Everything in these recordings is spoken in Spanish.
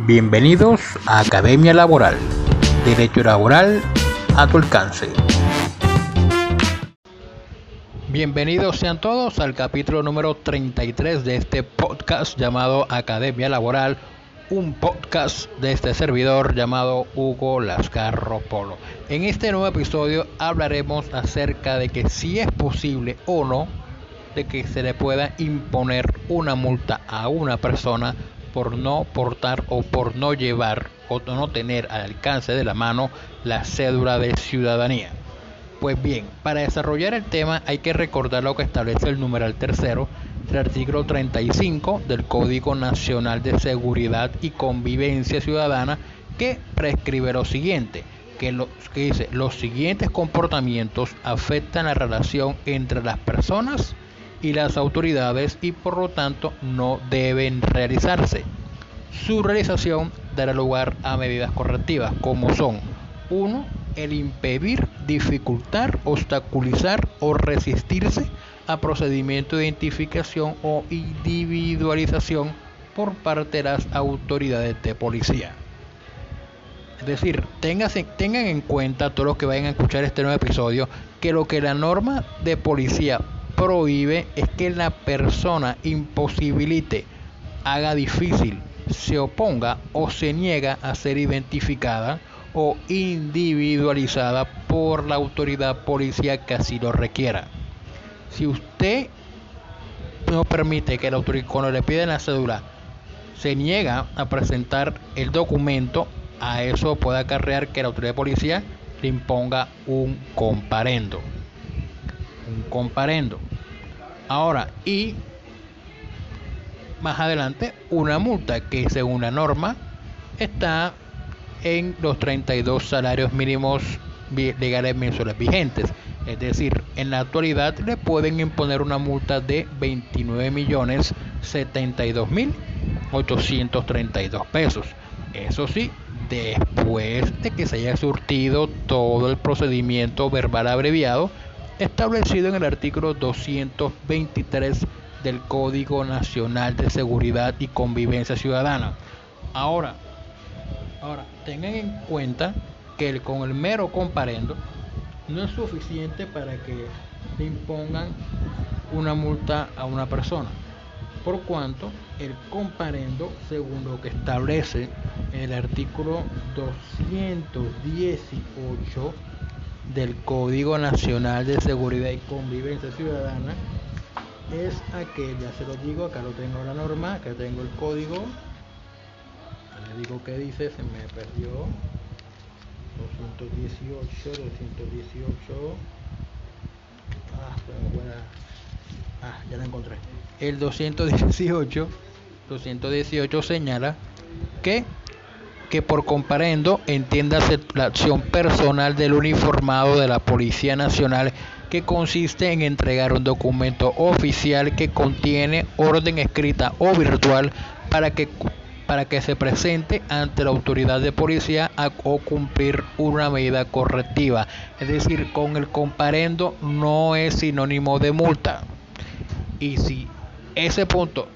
Bienvenidos a Academia Laboral. Derecho laboral a tu alcance. Bienvenidos sean todos al capítulo número 33 de este podcast llamado Academia Laboral, un podcast de este servidor llamado Hugo Lascarro Polo. En este nuevo episodio hablaremos acerca de que si es posible o no de que se le pueda imponer una multa a una persona por no portar o por no llevar o no tener al alcance de la mano la cédula de ciudadanía. Pues bien, para desarrollar el tema hay que recordar lo que establece el numeral tercero del artículo 35 del Código Nacional de Seguridad y Convivencia Ciudadana que prescribe lo siguiente, que, lo, que dice los siguientes comportamientos afectan la relación entre las personas y las autoridades y por lo tanto no deben realizarse. Su realización dará lugar a medidas correctivas como son 1. El impedir, dificultar, obstaculizar o resistirse a procedimiento de identificación o individualización por parte de las autoridades de policía. Es decir, tengan en cuenta todos los que vayan a escuchar este nuevo episodio que lo que la norma de policía prohíbe es que la persona imposibilite, haga difícil, se oponga o se niega a ser identificada o individualizada por la autoridad policial que así lo requiera. Si usted no permite que la autoridad, cuando le piden la cédula, se niega a presentar el documento, a eso puede acarrear que la autoridad policial le imponga un comparendo. Un comparendo. Ahora, y más adelante, una multa que según la norma está en los 32 salarios mínimos legales mensuales vigentes. Es decir, en la actualidad le pueden imponer una multa de 29 millones 72 mil 832 pesos. Eso sí, después de que se haya surtido todo el procedimiento verbal abreviado establecido en el artículo 223 del Código Nacional de Seguridad y Convivencia Ciudadana. Ahora, ahora tengan en cuenta que con el mero comparendo no es suficiente para que le impongan una multa a una persona, por cuanto el comparendo, según lo que establece el artículo 218 del Código Nacional de Seguridad y Convivencia Ciudadana es aquel, ya se lo digo, acá lo tengo la norma, acá tengo el código, le digo que dice, se me perdió, 218, 218, ah, ah, ya la encontré, el 218, 218 señala que que por comparendo entiéndase la acción personal del uniformado de la Policía Nacional que consiste en entregar un documento oficial que contiene orden escrita o virtual para que para que se presente ante la autoridad de policía o cumplir una medida correctiva. Es decir, con el comparendo no es sinónimo de multa. Y si ese punto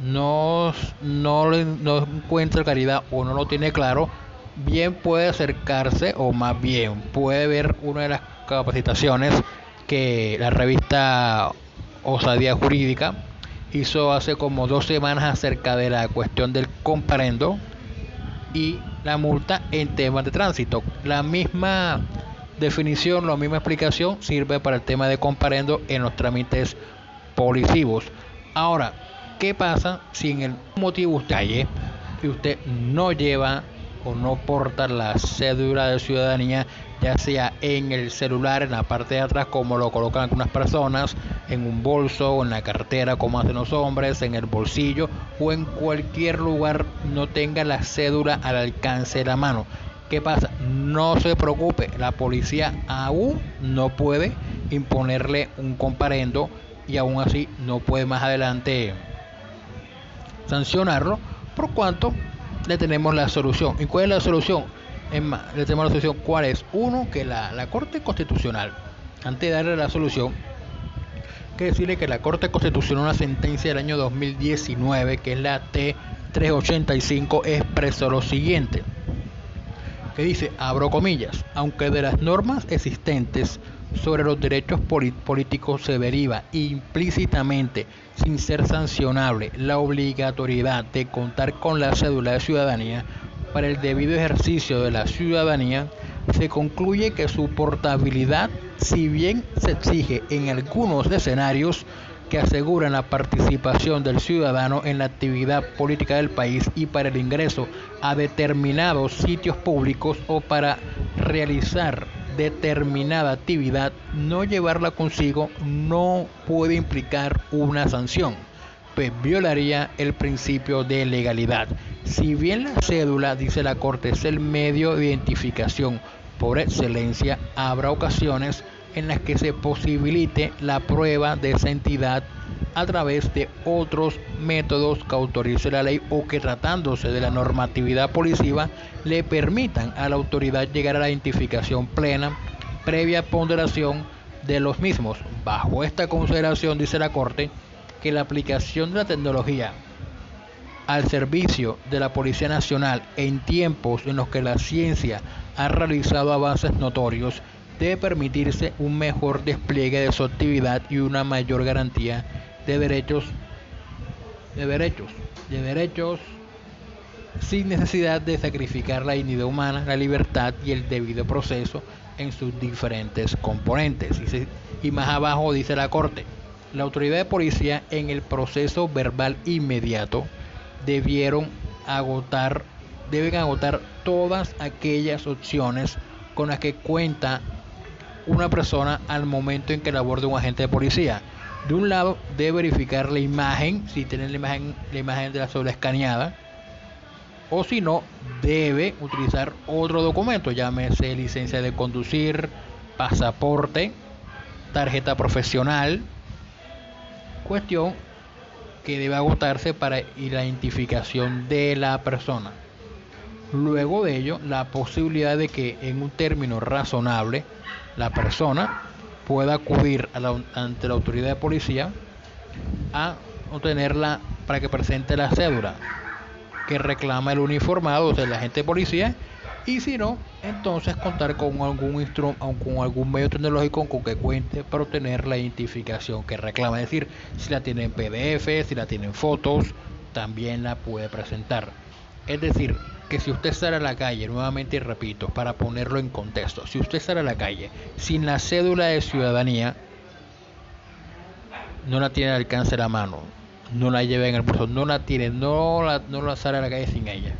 no, no, no encuentra claridad o no lo tiene claro, bien puede acercarse o más bien puede ver una de las capacitaciones que la revista Osadía Jurídica hizo hace como dos semanas acerca de la cuestión del comparendo y la multa en temas de tránsito. La misma definición, la misma explicación sirve para el tema de comparendo en los trámites policivos. Ahora, ¿Qué pasa si en el motivo usted y usted no lleva o no porta la cédula de ciudadanía, ya sea en el celular, en la parte de atrás, como lo colocan algunas personas, en un bolso o en la cartera, como hacen los hombres, en el bolsillo o en cualquier lugar no tenga la cédula al alcance de la mano. ¿Qué pasa? No se preocupe, la policía aún no puede imponerle un comparendo y aún así no puede más adelante sancionarlo, por cuanto le tenemos la solución. ¿Y cuál es la solución? Más, le tenemos la solución. ¿Cuál es? Uno, que la, la Corte Constitucional, antes de darle la solución, que decirle que la Corte Constitucional, una sentencia del año 2019, que es la T 385 expresó lo siguiente, que dice, abro comillas, aunque de las normas existentes sobre los derechos políticos se deriva implícitamente, sin ser sancionable, la obligatoriedad de contar con la cédula de ciudadanía. Para el debido ejercicio de la ciudadanía, se concluye que su portabilidad, si bien se exige en algunos escenarios que aseguran la participación del ciudadano en la actividad política del país y para el ingreso a determinados sitios públicos o para realizar determinada actividad, no llevarla consigo no puede implicar una sanción, pues violaría el principio de legalidad. Si bien la cédula, dice la Corte, es el medio de identificación por excelencia, habrá ocasiones en las que se posibilite la prueba de esa entidad a través de otros métodos que autorice la ley o que tratándose de la normatividad policiva le permitan a la autoridad llegar a la identificación plena previa ponderación de los mismos. Bajo esta consideración dice la Corte que la aplicación de la tecnología al servicio de la Policía Nacional en tiempos en los que la ciencia ha realizado avances notorios debe permitirse un mejor despliegue de su actividad y una mayor garantía de derechos de derechos de derechos sin necesidad de sacrificar la dignidad humana, la libertad y el debido proceso en sus diferentes componentes. Y, más abajo dice la Corte, la autoridad de policía en el proceso verbal inmediato debieron agotar, deben agotar todas aquellas opciones con las que cuenta una persona al momento en que la aborda un agente de policía. De un lado, debe verificar la imagen, si tiene la imagen, la imagen de la sola escaneada, o si no, debe utilizar otro documento, llámese licencia de conducir, pasaporte, tarjeta profesional, cuestión que debe agotarse para la identificación de la persona. Luego de ello, la posibilidad de que en un término razonable la persona pueda acudir ante la autoridad de policía a obtenerla para que presente la cédula que reclama el uniformado, o sea, el agente de policía, y si no, entonces contar con algún instrumento, con algún medio tecnológico con que cuente para obtener la identificación que reclama. Es decir, si la tiene en PDF, si la tiene en fotos, también la puede presentar. Es decir, que si usted sale a la calle, nuevamente repito, para ponerlo en contexto, si usted sale a la calle sin la cédula de ciudadanía, no la tiene al alcance de la mano, no la lleva en el bolso, no la tiene, no la, no la sale a la calle sin ella.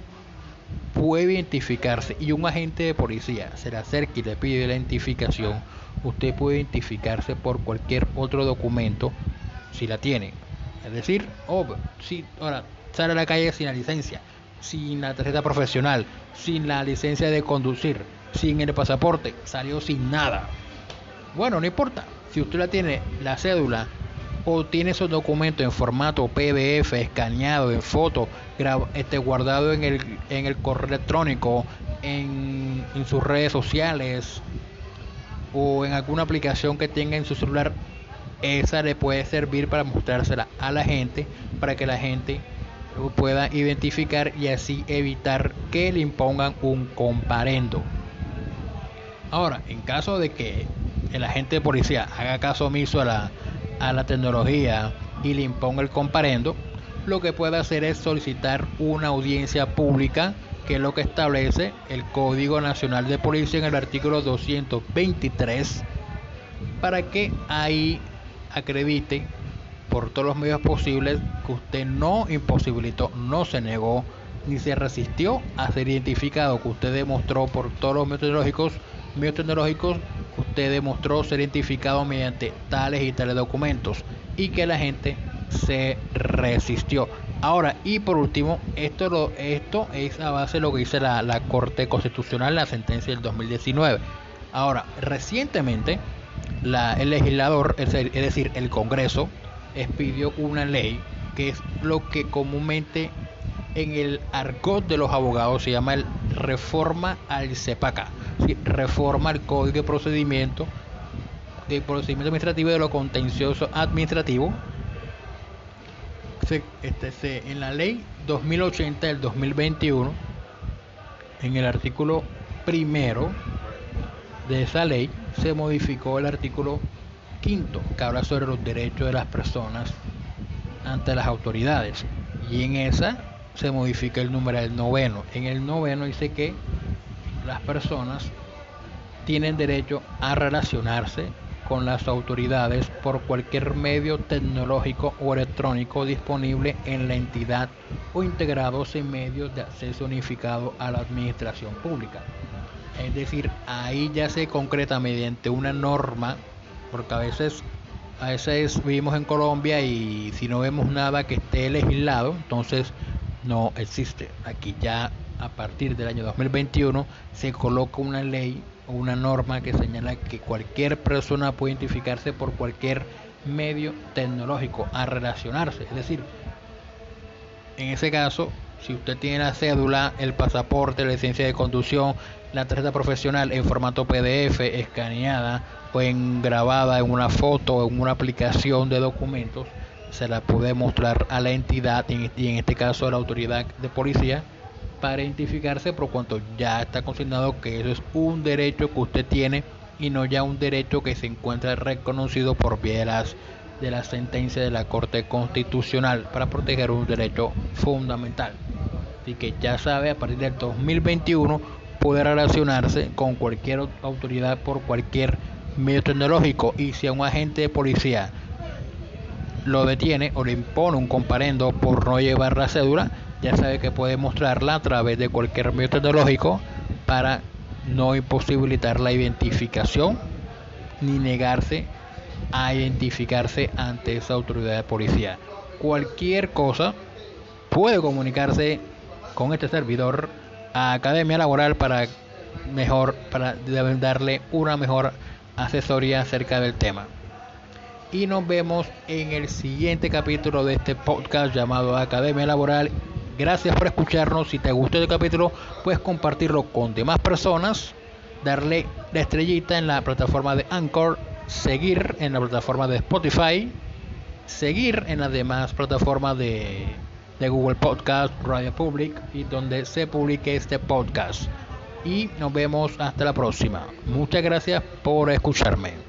Puede identificarse y un agente de policía se le acerca y le pide la identificación. Usted puede identificarse por cualquier otro documento si la tiene. Es decir, oh, si ahora sale a la calle sin la licencia, sin la tarjeta profesional, sin la licencia de conducir, sin el pasaporte, salió sin nada. Bueno, no importa. Si usted la tiene, la cédula, o tiene esos documentos en formato PDF, escaneado, en foto, este, guardado en el, en el correo electrónico, en, en sus redes sociales o en alguna aplicación que tenga en su celular, esa le puede servir para mostrársela a la gente, para que la gente pueda identificar y así evitar que le impongan un comparendo. Ahora, en caso de que el agente de policía haga caso omiso a la, a la tecnología y le imponga el comparendo, lo que puede hacer es solicitar una audiencia pública, que es lo que establece el Código Nacional de Policía en el artículo 223, para que ahí acredite por todos los medios posibles que usted no imposibilitó, no se negó ni se resistió a ser identificado, que usted demostró por todos los medios tecnológicos, medios tecnológicos que usted demostró ser identificado mediante tales y tales documentos y que la gente se resistió. Ahora, y por último, esto, lo, esto es a base de lo que dice la, Corte Constitucional, la sentencia del 2019. Ahora, recientemente, el legislador, es decir, el Congreso, expidió una ley que es lo que comúnmente en el argot de los abogados se llama el reforma al CEPACA, reforma al Código de Procedimiento de Procedimiento Administrativo de lo Contencioso Administrativo. este, se, en la ley 2080 del 2021, en el artículo primero de esa ley, se modificó el artículo quinto, que habla sobre los derechos de las personas ante las autoridades. Y en esa se modifica el número del noveno. En el noveno dice que las personas tienen derecho a relacionarse con las autoridades por cualquier medio tecnológico o electrónico disponible en la entidad o integrados en medios de acceso unificado a la administración pública. Es decir, ahí ya se concreta mediante una norma, porque a veces, a veces vivimos en Colombia y si no vemos nada que esté legislado, entonces no existe. Aquí ya a partir del año 2021 se coloca una ley o una norma que señala que cualquier persona puede identificarse por cualquier medio tecnológico a relacionarse. Es decir, en ese caso, si usted tiene la cédula, el pasaporte, la licencia de conducción, la tarjeta profesional en formato PDF, escaneada o en grabada en una foto o en una aplicación de documentos, se la puede mostrar a la entidad y en este caso a la autoridad de policía para identificarse por cuanto ya está consignado que eso es un derecho que usted tiene y no ya un derecho que se encuentra reconocido por vía de las de la sentencia de la Corte Constitucional para proteger un derecho fundamental. Así que ya sabe, a partir del 2021 puede relacionarse con cualquier autoridad por cualquier medio tecnológico y si a un agente de policía lo detiene o le impone un comparendo por no llevar la cédula, ya sabe que puede mostrarla a través de cualquier medio tecnológico para no imposibilitar la identificación ni negarse a identificarse ante esa autoridad de policía. Cualquier cosa puede comunicarse con este servidor Academia Laboral para mejor para darle una mejor asesoría acerca del tema y nos vemos en el siguiente capítulo de este podcast llamado Academia Laboral. Gracias por escucharnos. Si te gustó el capítulo, puedes compartirlo con demás personas, darle la estrellita en la plataforma de Anchor, seguir en la plataforma de Spotify, seguir en las demás plataformas de, de Google Podcast, Radio Public y donde se publique este podcast. Y nos vemos hasta la próxima. Muchas gracias por escucharme.